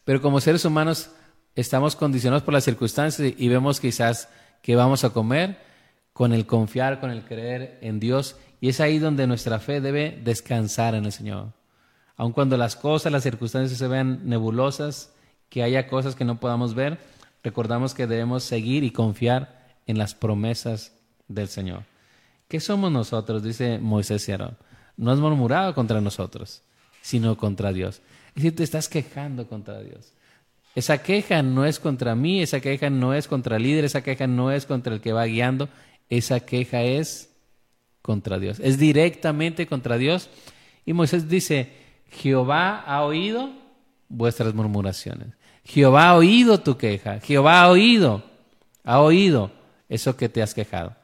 [SPEAKER 2] Pero como seres humanos estamos condicionados por las circunstancias y vemos quizás que vamos a comer con el confiar, con el creer en Dios. Y es ahí donde nuestra fe debe descansar en el Señor. Aun cuando las cosas, las circunstancias se vean nebulosas, que haya cosas que no podamos ver, recordamos que debemos seguir y confiar en las promesas del Señor. ¿Qué somos nosotros? Dice Moisés y Aarón. No has murmurado contra nosotros, sino contra Dios. Es decir, te estás quejando contra Dios. Esa queja no es contra mí, esa queja no es contra el líder, esa queja no es contra el que va guiando, esa queja es contra Dios. Es directamente contra Dios. Y Moisés dice, Jehová ha oído vuestras murmuraciones. Jehová ha oído tu queja. Jehová ha oído, ha oído eso que te has quejado.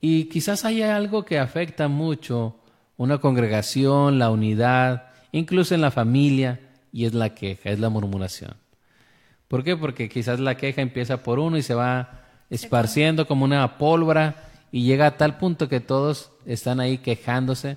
[SPEAKER 2] Y quizás haya algo que afecta mucho una congregación, la unidad, incluso en la familia, y es la queja, es la murmuración. ¿Por qué? Porque quizás la queja empieza por uno y se va esparciendo como una pólvora y llega a tal punto que todos están ahí quejándose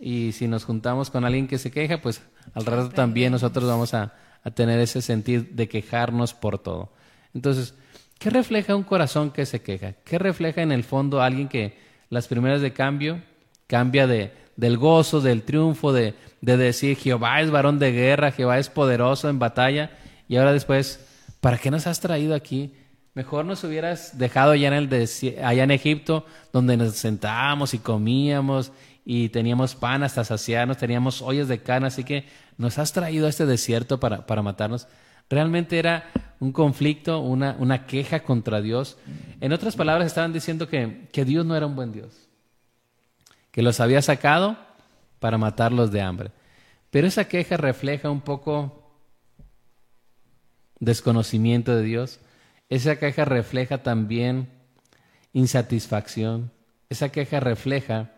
[SPEAKER 2] y si nos juntamos con alguien que se queja, pues al rato también nosotros vamos a, a tener ese sentido de quejarnos por todo. Entonces, ¿qué refleja un corazón que se queja? ¿Qué refleja en el fondo alguien que las primeras de cambio cambia de, del gozo, del triunfo, de, de decir Jehová es varón de guerra, Jehová es poderoso en batalla, y ahora después, ¿para qué nos has traído aquí? Mejor nos hubieras dejado allá en, el allá en Egipto, donde nos sentábamos y comíamos y teníamos pan hasta saciarnos, teníamos ollas de carne, así que nos has traído a este desierto para, para matarnos. Realmente era un conflicto, una, una, queja contra Dios. En otras palabras, estaban diciendo que, que Dios no era un buen Dios, que los había sacado para matarlos de hambre. Pero esa queja refleja un poco desconocimiento de Dios. Esa queja refleja también insatisfacción. Esa queja refleja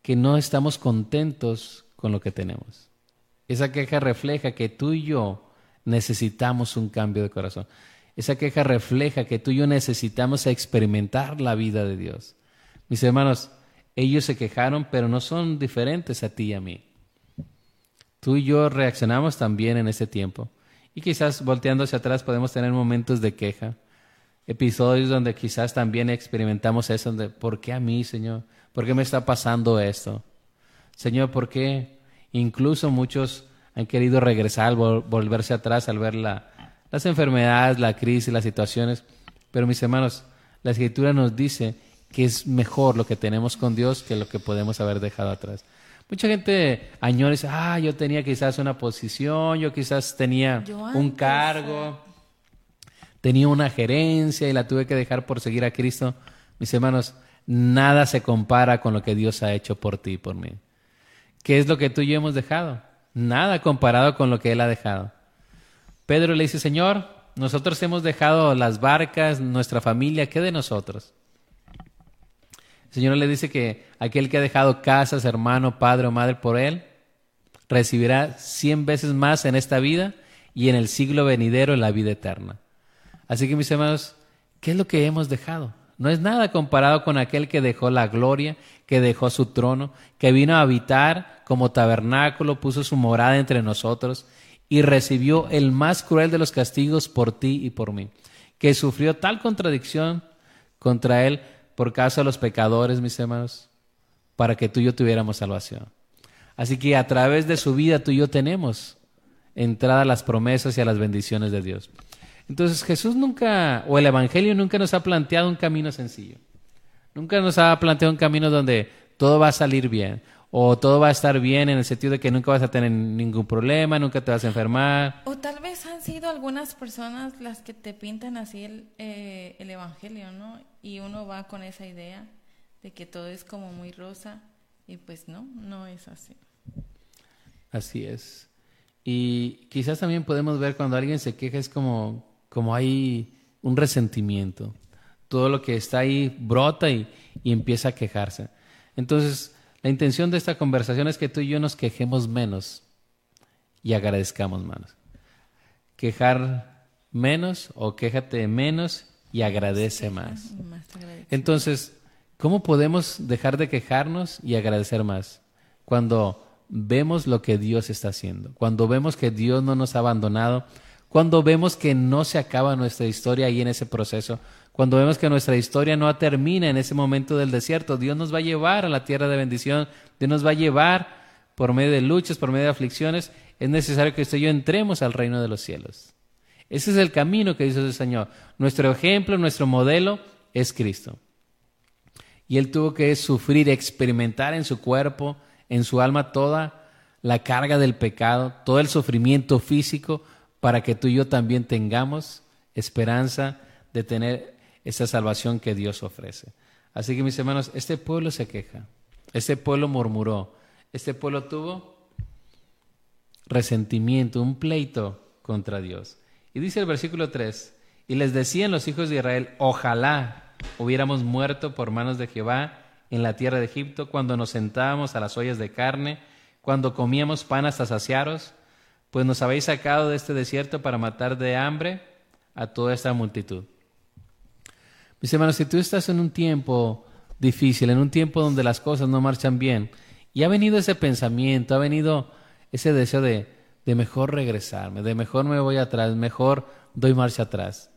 [SPEAKER 2] que no estamos contentos con lo que tenemos. Esa queja refleja que tú y yo necesitamos un cambio de corazón. Esa queja refleja que tú y yo necesitamos experimentar la vida de Dios. Mis hermanos, ellos se quejaron, pero no son diferentes a ti y a mí. Tú y yo reaccionamos también en ese tiempo. Y quizás volteando hacia atrás podemos tener momentos de queja, episodios donde quizás también experimentamos eso, de ¿por qué a mí, Señor? ¿Por qué me está pasando esto? Señor, ¿por qué? Incluso muchos han querido regresar, volverse atrás al ver las enfermedades, la crisis, las situaciones. Pero mis hermanos, la escritura nos dice que es mejor lo que tenemos con Dios que lo que podemos haber dejado atrás. Mucha gente añora y dice, ah, yo tenía quizás una posición, yo quizás tenía un cargo, tenía una gerencia y la tuve que dejar por seguir a Cristo. Mis hermanos, nada se compara con lo que Dios ha hecho por ti y por mí. ¿Qué es lo que tú y yo hemos dejado? Nada comparado con lo que Él ha dejado. Pedro le dice, Señor, nosotros hemos dejado las barcas, nuestra familia, ¿qué de nosotros? El Señor le dice que aquel que ha dejado casas, hermano, padre o madre por Él, recibirá cien veces más en esta vida y en el siglo venidero en la vida eterna. Así que mis hermanos, ¿qué es lo que hemos dejado? No es nada comparado con aquel que dejó la gloria, que dejó su trono, que vino a habitar como tabernáculo, puso su morada entre nosotros y recibió el más cruel de los castigos por ti y por mí, que sufrió tal contradicción contra él por causa de los pecadores, mis hermanos, para que tú y yo tuviéramos salvación. Así que a través de su vida tú y yo tenemos entrada a las promesas y a las bendiciones de Dios. Entonces Jesús nunca, o el Evangelio nunca nos ha planteado un camino sencillo. Nunca nos ha planteado un camino donde todo va a salir bien o todo va a estar bien en el sentido de que nunca vas a tener ningún problema, nunca te vas a enfermar.
[SPEAKER 1] O tal vez han sido algunas personas las que te pintan así el, eh, el Evangelio, ¿no? Y uno va con esa idea de que todo es como muy rosa y pues no, no es así.
[SPEAKER 2] Así es. Y quizás también podemos ver cuando alguien se queja es como, como hay un resentimiento. Todo lo que está ahí brota y, y empieza a quejarse. Entonces, la intención de esta conversación es que tú y yo nos quejemos menos y agradezcamos más. Quejar menos o quéjate menos y agradece más. Entonces, ¿cómo podemos dejar de quejarnos y agradecer más? Cuando vemos lo que Dios está haciendo, cuando vemos que Dios no nos ha abandonado, cuando vemos que no se acaba nuestra historia ahí en ese proceso, cuando vemos que nuestra historia no termina en ese momento del desierto, Dios nos va a llevar a la tierra de bendición, Dios nos va a llevar por medio de luchas, por medio de aflicciones, es necesario que usted y yo entremos al reino de los cielos. Ese es el camino que dice el Señor. Nuestro ejemplo, nuestro modelo es Cristo. Y Él tuvo que sufrir, experimentar en su cuerpo, en su alma, toda la carga del pecado, todo el sufrimiento físico, para que tú y yo también tengamos esperanza de tener esa salvación que Dios ofrece. Así que mis hermanos, este pueblo se queja, este pueblo murmuró, este pueblo tuvo resentimiento, un pleito contra Dios. Y dice el versículo 3, y les decían los hijos de Israel, ojalá hubiéramos muerto por manos de Jehová en la tierra de Egipto, cuando nos sentábamos a las ollas de carne, cuando comíamos pan hasta saciaros, pues nos habéis sacado de este desierto para matar de hambre a toda esta multitud. Mis hermanos, si tú estás en un tiempo difícil, en un tiempo donde las cosas no marchan bien. Y ha venido ese pensamiento, ha venido ese deseo de, de mejor regresarme, de mejor me voy atrás, mejor doy marcha atrás.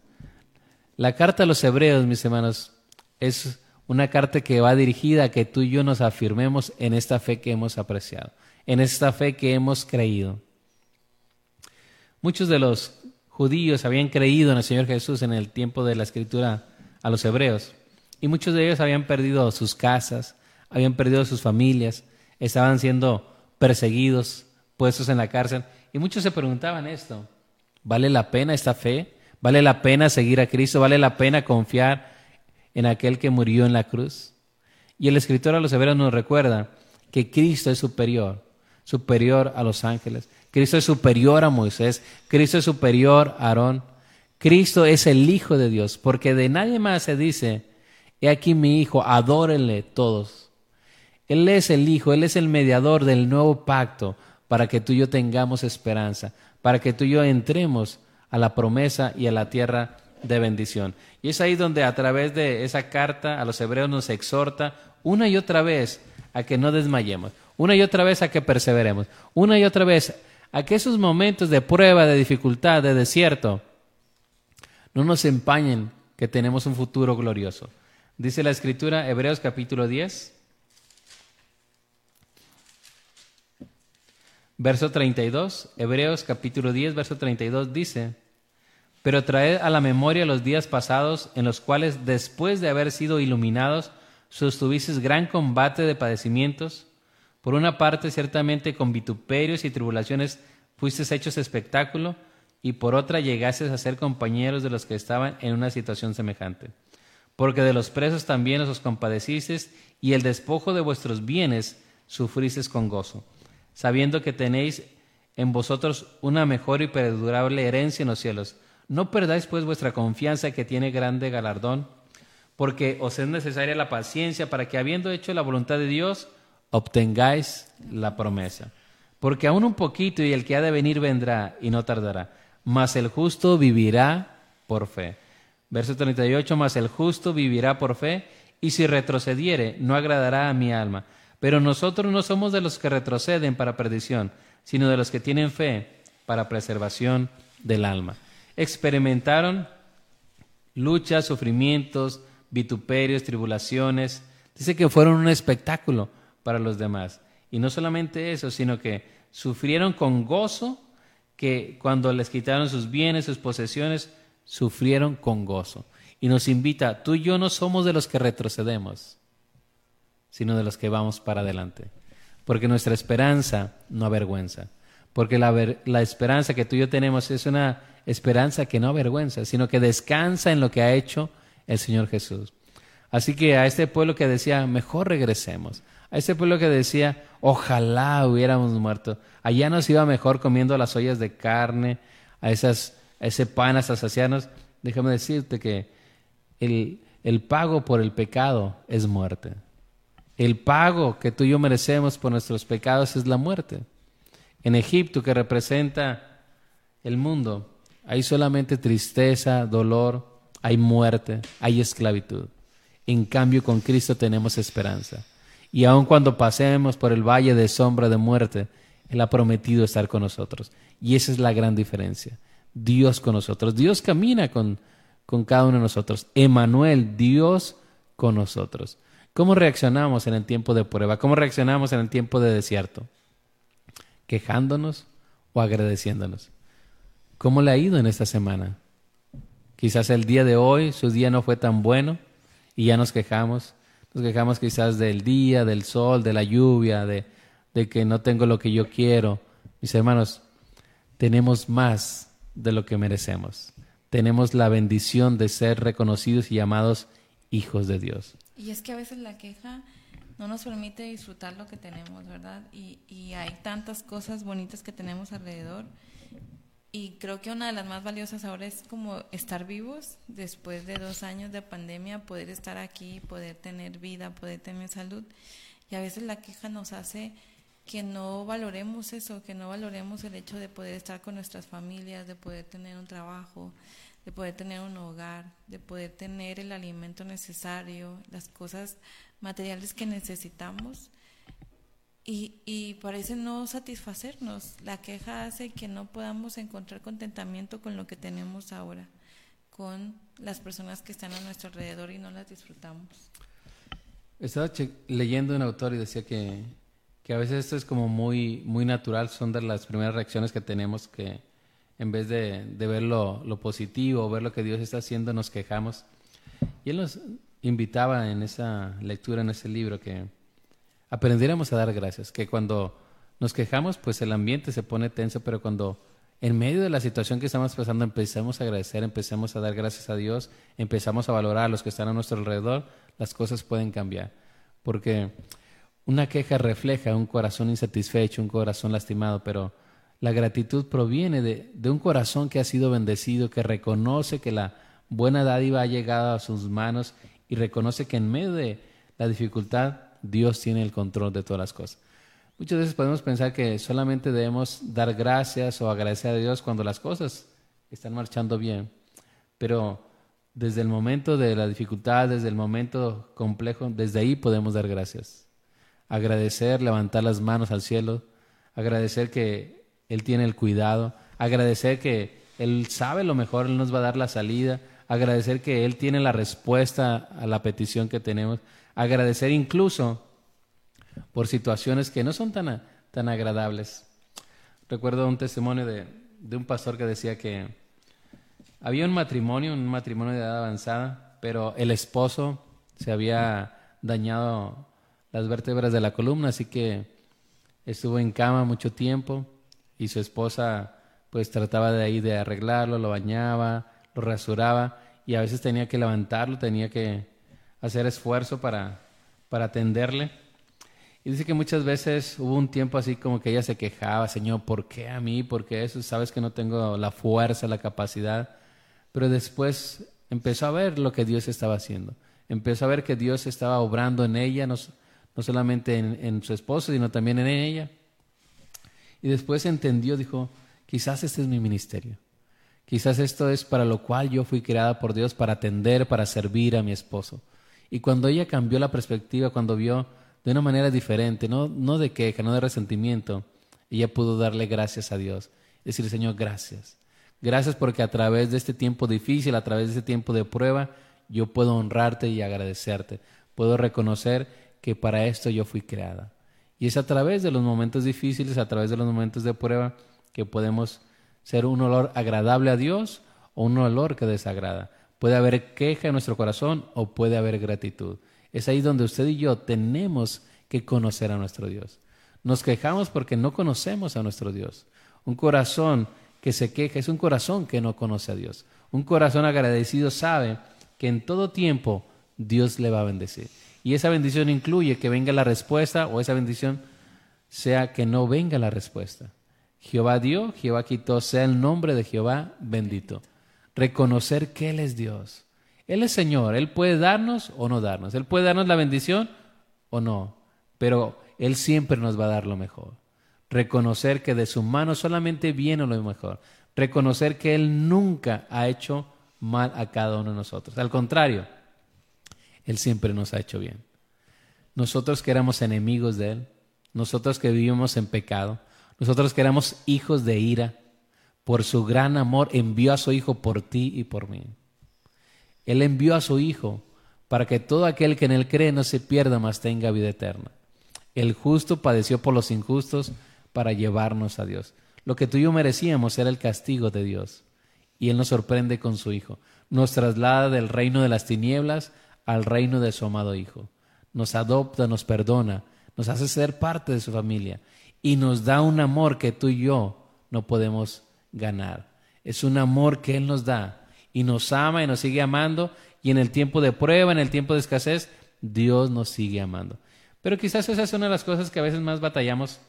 [SPEAKER 2] La carta a los hebreos, mis hermanos, es una carta que va dirigida a que tú y yo nos afirmemos en esta fe que hemos apreciado, en esta fe que hemos creído. Muchos de los judíos habían creído en el Señor Jesús en el tiempo de la escritura a los hebreos, y muchos de ellos habían perdido sus casas, habían perdido sus familias, estaban siendo perseguidos, puestos en la cárcel, y muchos se preguntaban esto, ¿vale la pena esta fe? ¿Vale la pena seguir a Cristo? ¿Vale la pena confiar en aquel que murió en la cruz? Y el escritor a los hebreos nos recuerda que Cristo es superior, superior a los ángeles. Cristo es superior a Moisés, Cristo es superior a Aarón. Cristo es el Hijo de Dios, porque de nadie más se dice, he aquí mi Hijo, adórenle todos. Él es el Hijo, Él es el mediador del nuevo pacto para que tú y yo tengamos esperanza, para que tú y yo entremos a la promesa y a la tierra de bendición. Y es ahí donde a través de esa carta a los hebreos nos exhorta una y otra vez a que no desmayemos, una y otra vez a que perseveremos, una y otra vez a que esos momentos de prueba, de dificultad, de desierto, no nos empañen que tenemos un futuro glorioso. Dice la escritura, Hebreos capítulo 10, verso 32, Hebreos capítulo 10, verso 32 dice, pero traed a la memoria los días pasados en los cuales, después de haber sido iluminados, sostuvisteis gran combate de padecimientos. Por una parte, ciertamente con vituperios y tribulaciones fuisteis hechos espectáculo, y por otra llegasteis a ser compañeros de los que estaban en una situación semejante. Porque de los presos también os compadecisteis, y el despojo de vuestros bienes sufristeis con gozo, sabiendo que tenéis en vosotros una mejor y perdurable herencia en los cielos no perdáis pues vuestra confianza que tiene grande galardón, porque os es necesaria la paciencia para que habiendo hecho la voluntad de Dios, obtengáis la promesa. Porque aún un poquito y el que ha de venir vendrá y no tardará, mas el justo vivirá por fe. Verso 38, mas el justo vivirá por fe, y si retrocediere, no agradará a mi alma. Pero nosotros no somos de los que retroceden para perdición, sino de los que tienen fe para preservación del alma experimentaron luchas, sufrimientos, vituperios, tribulaciones. Dice que fueron un espectáculo para los demás. Y no solamente eso, sino que sufrieron con gozo, que cuando les quitaron sus bienes, sus posesiones, sufrieron con gozo. Y nos invita, tú y yo no somos de los que retrocedemos, sino de los que vamos para adelante. Porque nuestra esperanza no avergüenza. Porque la, la esperanza que tú y yo tenemos es una esperanza que no avergüenza, sino que descansa en lo que ha hecho el Señor Jesús. Así que a este pueblo que decía, mejor regresemos. A este pueblo que decía, ojalá hubiéramos muerto. Allá nos iba mejor comiendo las ollas de carne, a, esas, a ese pan hasta saciarnos. Déjame decirte que el, el pago por el pecado es muerte. El pago que tú y yo merecemos por nuestros pecados es la muerte. En Egipto, que representa el mundo, hay solamente tristeza, dolor, hay muerte, hay esclavitud. En cambio, con Cristo tenemos esperanza. Y aun cuando pasemos por el valle de sombra de muerte, Él ha prometido estar con nosotros. Y esa es la gran diferencia. Dios con nosotros. Dios camina con, con cada uno de nosotros. Emanuel, Dios con nosotros. ¿Cómo reaccionamos en el tiempo de prueba? ¿Cómo reaccionamos en el tiempo de desierto? ¿Quejándonos o agradeciéndonos? ¿Cómo le ha ido en esta semana? Quizás el día de hoy su día no fue tan bueno y ya nos quejamos. Nos quejamos quizás del día, del sol, de la lluvia, de, de que no tengo lo que yo quiero. Mis hermanos, tenemos más de lo que merecemos. Tenemos la bendición de ser reconocidos y llamados hijos de Dios.
[SPEAKER 1] Y es que a veces la queja no nos permite disfrutar lo que tenemos, ¿verdad? Y, y hay tantas cosas bonitas que tenemos alrededor y creo que una de las más valiosas ahora es como estar vivos después de dos años de pandemia, poder estar aquí, poder tener vida, poder tener salud. Y a veces la queja nos hace que no valoremos eso, que no valoremos el hecho de poder estar con nuestras familias, de poder tener un trabajo, de poder tener un hogar, de poder tener el alimento necesario, las cosas materiales que necesitamos. Y, y parece no satisfacernos. La queja hace que no podamos encontrar contentamiento con lo que tenemos ahora, con las personas que están a nuestro alrededor y no las disfrutamos.
[SPEAKER 2] Estaba leyendo un autor y decía que, que a veces esto es como muy, muy natural, son de las primeras reacciones que tenemos que en vez de, de ver lo, lo, positivo, ver lo que Dios está haciendo, nos quejamos. Y él nos invitaba en esa lectura, en ese libro, que aprendiéramos a dar gracias, que cuando nos quejamos, pues el ambiente se pone tenso, pero cuando en medio de la situación que estamos pasando empezamos a agradecer, empezamos a dar gracias a Dios, empezamos a valorar a los que están a nuestro alrededor, las cosas pueden cambiar. Porque una queja refleja un corazón insatisfecho, un corazón lastimado, pero la gratitud proviene de, de, un corazón que ha sido bendecido, que reconoce que la buena dádiva ha llegado a sus manos y reconoce que en medio de la dificultad Dios tiene el control de todas las cosas. Muchas veces podemos pensar que solamente debemos dar gracias o agradecer a Dios cuando las cosas están marchando bien, pero desde el momento de la dificultad, desde el momento complejo, desde ahí podemos dar gracias. Agradecer, levantar las manos al cielo, agradecer que él tiene el cuidado, agradecer que Él sabe lo mejor, Él nos va a dar la salida, agradecer que Él tiene la respuesta a la petición que tenemos, agradecer incluso por situaciones que no son tan, tan agradables. Recuerdo un testimonio de, de un pastor que decía que había un matrimonio, un matrimonio de edad avanzada, pero el esposo se había dañado las vértebras de la columna, así que estuvo en cama mucho tiempo y su esposa pues trataba de ahí de arreglarlo, lo bañaba, lo rasuraba y a veces tenía que levantarlo, tenía que hacer esfuerzo para, para atenderle. Y dice que muchas veces hubo un tiempo así como que ella se quejaba, Señor, ¿por qué a mí? ¿Por qué eso? Sabes que no tengo la fuerza, la capacidad. Pero después empezó a ver lo que Dios estaba haciendo. Empezó a ver que Dios estaba obrando en ella, no, no solamente en, en su esposo, sino también en ella. Y después entendió, dijo, quizás este es mi ministerio. Quizás esto es para lo cual yo fui creada por Dios, para atender, para servir a mi esposo. Y cuando ella cambió la perspectiva, cuando vio de una manera diferente, no, no de queja, no de resentimiento, ella pudo darle gracias a Dios. Decir, Señor, gracias. Gracias porque a través de este tiempo difícil, a través de este tiempo de prueba, yo puedo honrarte y agradecerte. Puedo reconocer que para esto yo fui creada. Y es a través de los momentos difíciles, a través de los momentos de prueba, que podemos ser un olor agradable a Dios o un olor que desagrada. Puede haber queja en nuestro corazón o puede haber gratitud. Es ahí donde usted y yo tenemos que conocer a nuestro Dios. Nos quejamos porque no conocemos a nuestro Dios. Un corazón que se queja es un corazón que no conoce a Dios. Un corazón agradecido sabe que en todo tiempo Dios le va a bendecir. Y esa bendición incluye que venga la respuesta o esa bendición sea que no venga la respuesta. Jehová dio, Jehová quitó, sea el nombre de Jehová bendito. Reconocer que Él es Dios. Él es Señor, Él puede darnos o no darnos. Él puede darnos la bendición o no, pero Él siempre nos va a dar lo mejor. Reconocer que de su mano solamente viene lo mejor. Reconocer que Él nunca ha hecho mal a cada uno de nosotros. Al contrario, él siempre nos ha hecho bien. Nosotros que éramos enemigos de Él, nosotros que vivimos en pecado, nosotros que éramos hijos de ira, por su gran amor envió a su Hijo por ti y por mí. Él envió a su Hijo para que todo aquel que en Él cree no se pierda, mas tenga vida eterna. El justo padeció por los injustos para llevarnos a Dios. Lo que tú y yo merecíamos era el castigo de Dios. Y Él nos sorprende con su Hijo. Nos traslada del reino de las tinieblas al reino de su amado Hijo. Nos adopta, nos perdona, nos hace ser parte de su familia y nos da un amor que tú y yo no podemos ganar. Es un amor que Él nos da y nos ama y nos sigue amando y en el tiempo de prueba, en el tiempo de escasez, Dios nos sigue amando. Pero quizás esa es una de las cosas que a veces más batallamos.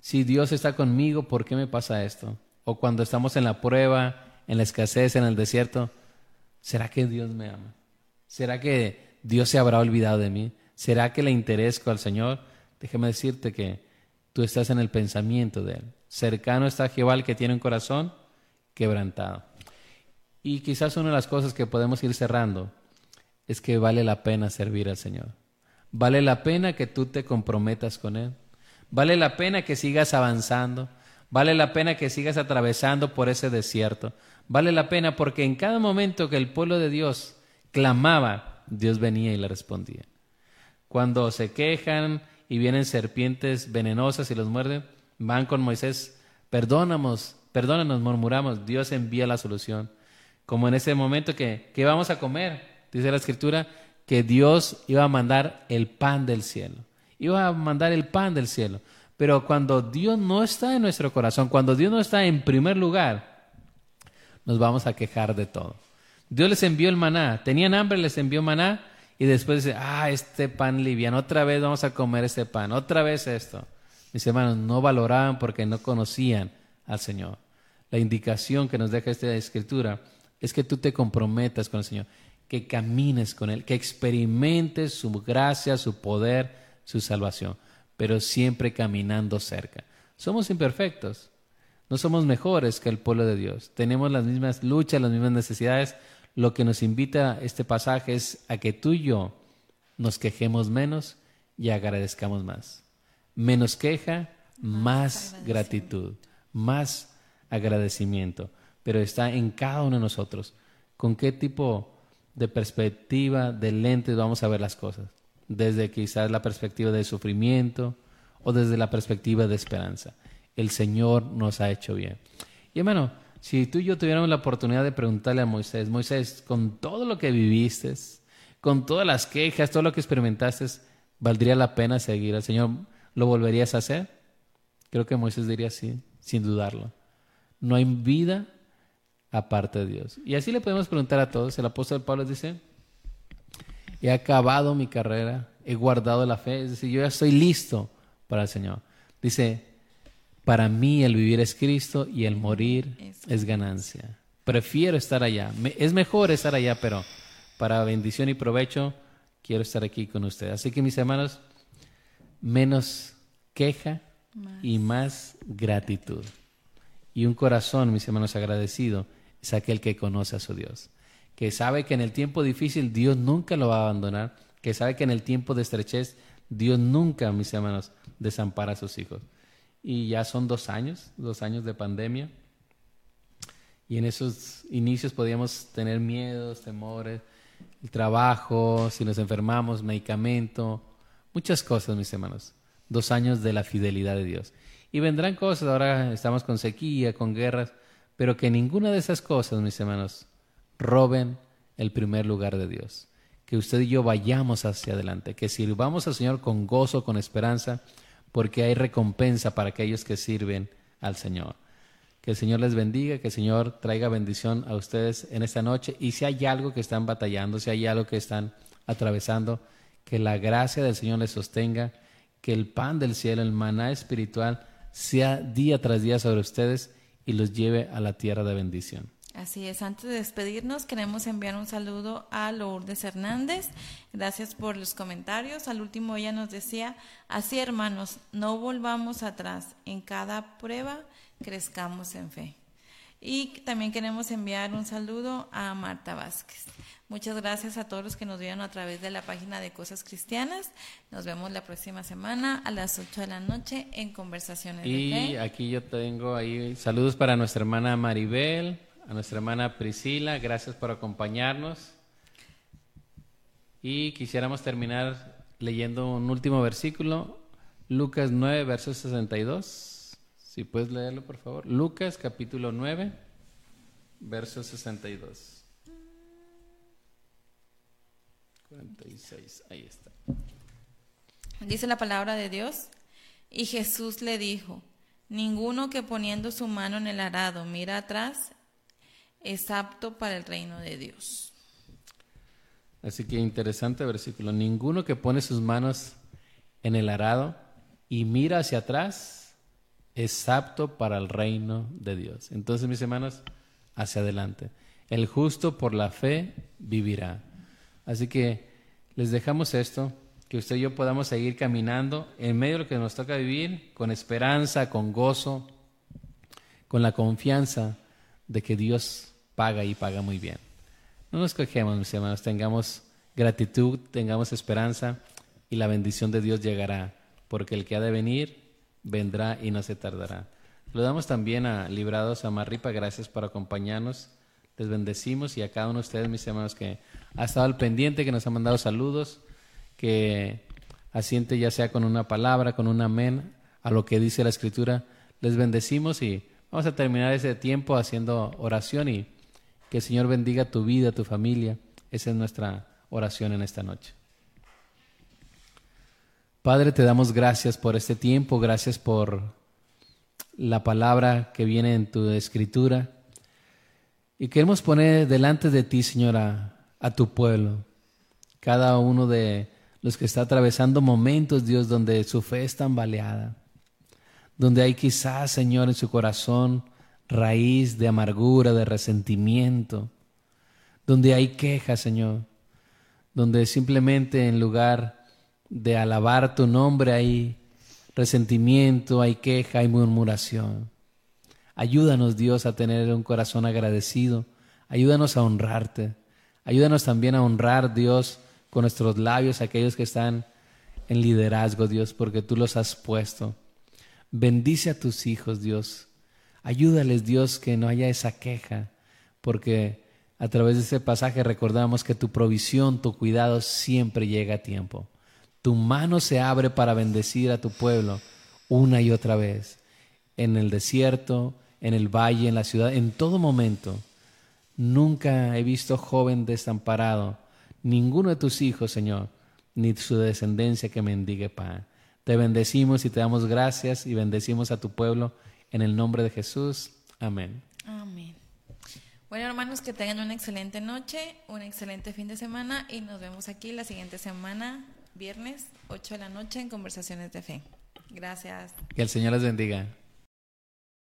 [SPEAKER 2] Si Dios está conmigo, ¿por qué me pasa esto? O cuando estamos en la prueba, en la escasez, en el desierto, ¿será que Dios me ama? ¿Será que Dios se habrá olvidado de mí? ¿Será que le interesco al Señor? déjame decirte que tú estás en el pensamiento de Él. Cercano está Jehová que tiene un corazón quebrantado. Y quizás una de las cosas que podemos ir cerrando es que vale la pena servir al Señor. Vale la pena que tú te comprometas con Él. Vale la pena que sigas avanzando. Vale la pena que sigas atravesando por ese desierto. Vale la pena porque en cada momento que el pueblo de Dios clamaba, Dios venía y le respondía. Cuando se quejan y vienen serpientes venenosas y los muerden, van con Moisés, perdónanos, perdónanos, murmuramos, Dios envía la solución. Como en ese momento que, ¿qué vamos a comer? Dice la escritura, que Dios iba a mandar el pan del cielo. Iba a mandar el pan del cielo. Pero cuando Dios no está en nuestro corazón, cuando Dios no está en primer lugar, nos vamos a quejar de todo. Dios les envió el maná, tenían hambre, les envió maná y después dice, ah, este pan liviano, otra vez vamos a comer este pan, otra vez esto. Mis hermanos no valoraban porque no conocían al Señor. La indicación que nos deja esta escritura es que tú te comprometas con el Señor, que camines con Él, que experimentes su gracia, su poder, su salvación pero siempre caminando cerca. Somos imperfectos, no somos mejores que el pueblo de Dios, tenemos las mismas luchas, las mismas necesidades. Lo que nos invita este pasaje es a que tú y yo nos quejemos menos y agradezcamos más. Menos queja, más, gratitud, más agradecimiento, pero está en cada uno de nosotros. ¿Con qué tipo de perspectiva, de lentes vamos a ver las cosas? desde quizás la perspectiva de sufrimiento o desde la perspectiva de esperanza. El Señor nos ha hecho bien. Y hermano, si tú y yo tuviéramos la oportunidad de preguntarle a Moisés, Moisés, con todo lo que viviste, con todas las quejas, todo lo que experimentaste, ¿valdría la pena seguir al Señor? ¿Lo volverías a hacer? Creo que Moisés diría sí, sin dudarlo. No hay vida aparte de Dios. Y así le podemos preguntar a todos. El apóstol Pablo dice, he acabado mi carrera, he guardado la fe, es decir, yo ya estoy listo para el Señor. Dice, para mí el vivir es Cristo y el morir es ganancia. Prefiero estar allá. Es mejor estar allá, pero para bendición y provecho quiero estar aquí con ustedes. Así que mis hermanos, menos queja y más gratitud. Y un corazón, mis hermanos, agradecido es aquel que conoce a su Dios que sabe que en el tiempo difícil Dios nunca lo va a abandonar, que sabe que en el tiempo de estrechez Dios nunca, mis hermanos, desampara a sus hijos. Y ya son dos años, dos años de pandemia. Y en esos inicios podíamos tener miedos, temores, el trabajo, si nos enfermamos, medicamento, muchas cosas, mis hermanos. Dos años de la fidelidad de Dios. Y vendrán cosas, ahora estamos con sequía, con guerras, pero que ninguna de esas cosas, mis hermanos, roben el primer lugar de Dios. Que usted y yo vayamos hacia adelante, que sirvamos al Señor con gozo, con esperanza, porque hay recompensa para aquellos que sirven al Señor. Que el Señor les bendiga, que el Señor traiga bendición a ustedes en esta noche y si hay algo que están batallando, si hay algo que están atravesando, que la gracia del Señor les sostenga, que el pan del cielo, el maná espiritual, sea día tras día sobre ustedes y los lleve a la tierra de bendición.
[SPEAKER 1] Así es, antes de despedirnos queremos enviar un saludo a Lourdes Hernández. Gracias por los comentarios. Al último ella nos decía, así hermanos, no volvamos atrás. En cada prueba crezcamos en fe. Y también queremos enviar un saludo a Marta Vázquez. Muchas gracias a todos los que nos vieron a través de la página de Cosas Cristianas. Nos vemos la próxima semana a las 8 de la noche en Conversaciones
[SPEAKER 2] y
[SPEAKER 1] de
[SPEAKER 2] aquí yo tengo ahí saludos para nuestra hermana Maribel, a nuestra hermana Priscila, gracias por acompañarnos. Y quisiéramos terminar leyendo un último versículo, Lucas 9, verso 62. Si puedes leerlo, por favor. Lucas capítulo 9, verso 62. 46, ahí está.
[SPEAKER 1] Dice la palabra de Dios, y Jesús le dijo, ninguno que poniendo su mano en el arado mira atrás es apto para el reino de Dios.
[SPEAKER 2] Así que interesante versículo. Ninguno que pone sus manos en el arado y mira hacia atrás es apto para el reino de Dios. Entonces, mis hermanos, hacia adelante. El justo por la fe vivirá. Así que les dejamos esto. que usted y yo podamos seguir caminando en medio de lo que nos toca vivir, con esperanza, con gozo, con la confianza de que Dios paga y paga muy bien. No nos cojemos, mis hermanos, tengamos gratitud, tengamos esperanza y la bendición de Dios llegará, porque el que ha de venir vendrá y no se tardará. Lo damos también a Librados a gracias por acompañarnos. Les bendecimos y a cada uno de ustedes, mis hermanos, que ha estado al pendiente, que nos ha mandado saludos que asiente ya sea con una palabra, con un amén a lo que dice la escritura. Les bendecimos y vamos a terminar ese tiempo haciendo oración y que el Señor bendiga tu vida, tu familia. Esa es nuestra oración en esta noche. Padre, te damos gracias por este tiempo, gracias por la palabra que viene en tu escritura. Y queremos poner delante de ti, Señora, a tu pueblo, cada uno de los que está atravesando momentos, Dios, donde su fe es tambaleada, donde hay quizás, Señor, en su corazón raíz de amargura, de resentimiento, donde hay quejas, Señor, donde simplemente en lugar de alabar tu nombre hay resentimiento, hay queja, hay murmuración. Ayúdanos, Dios, a tener un corazón agradecido. Ayúdanos a honrarte. Ayúdanos también a honrar, Dios, con nuestros labios aquellos que están en liderazgo, Dios, porque tú los has puesto. Bendice a tus hijos, Dios. Ayúdales, Dios, que no haya esa queja, porque a través de ese pasaje recordamos que tu provisión, tu cuidado siempre llega a tiempo. Tu mano se abre para bendecir a tu pueblo una y otra vez, en el desierto, en el valle, en la ciudad, en todo momento. Nunca he visto joven desamparado ninguno de tus hijos, Señor, ni su descendencia que mendigue pan. Te bendecimos y te damos gracias y bendecimos a tu pueblo en el nombre de Jesús. Amén.
[SPEAKER 1] Amén. Bueno, hermanos, que tengan una excelente noche, un excelente fin de semana y nos vemos aquí la siguiente semana, viernes, 8 de la noche, en Conversaciones de Fe. Gracias.
[SPEAKER 2] Que el Señor les bendiga.